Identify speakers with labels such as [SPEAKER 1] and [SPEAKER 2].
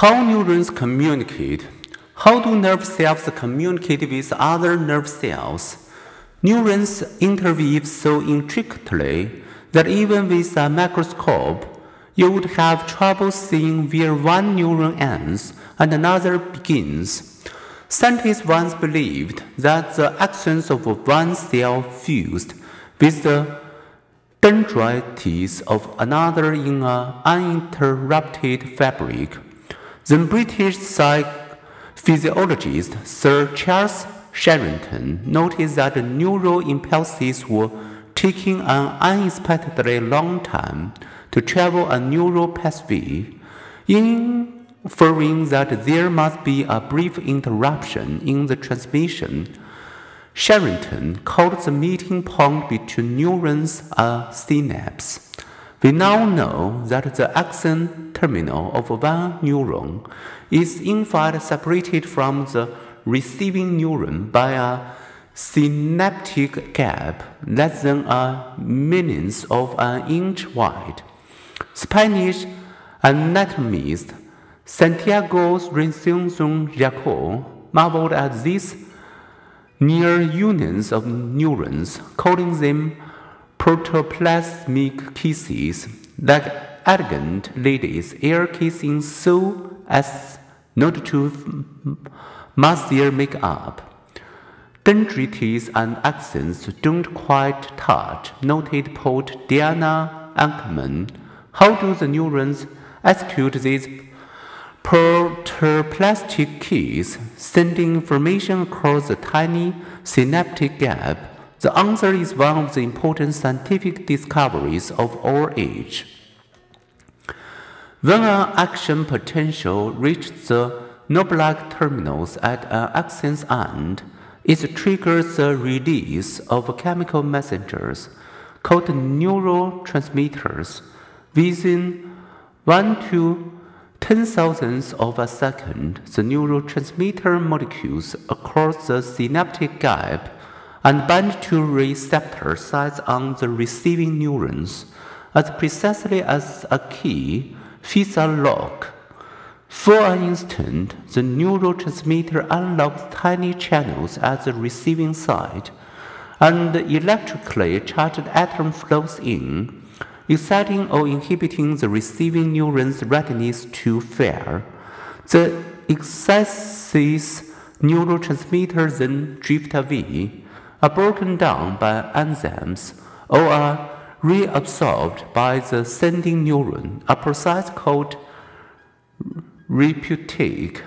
[SPEAKER 1] How neurons communicate. How do nerve cells communicate with other nerve cells? Neurons interweave so intricately that even with a microscope, you would have trouble seeing where one neuron ends and another begins. Scientists once believed that the axons of one cell fused with the dendrites of another in an uninterrupted fabric. The British physiologist Sir Charles Sherrington noticed that neural impulses were taking an unexpectedly long time to travel a neural pathway, inferring that there must be a brief interruption in the transmission. Sherrington called the meeting point between neurons a synapse. We now know that the axon terminal of one neuron is in fact separated from the receiving neuron by a synaptic gap less than a millionth of an inch wide. Spanish anatomist Santiago Resuncion Rico marveled at these near unions of neurons, calling them protoplasmic kisses, like elegant ladies air kissing so as not to mess their makeup. Dendrites and axons don't quite touch, noted poet Diane Ackerman. How do the neurons execute these protoplasmic kiss, sending information across the tiny synaptic gap? The answer is one of the important scientific discoveries of our age. When an action potential reaches the nerve-like terminals at an axon's end, it triggers the release of chemical messengers called neurotransmitters within 1 to 10 thousandths of a second. The neurotransmitter molecules across the synaptic gap and bind to receptor sites on the receiving neurons as precisely as a key fits a lock. For an instant, the neurotransmitter unlocks tiny channels at the receiving side, and the electrically charged atom flows in, exciting or inhibiting the receiving neuron's readiness to fire. The excess neurotransmitter then drift away, are broken down by enzymes or are reabsorbed by the sending neuron, a process called reuptake.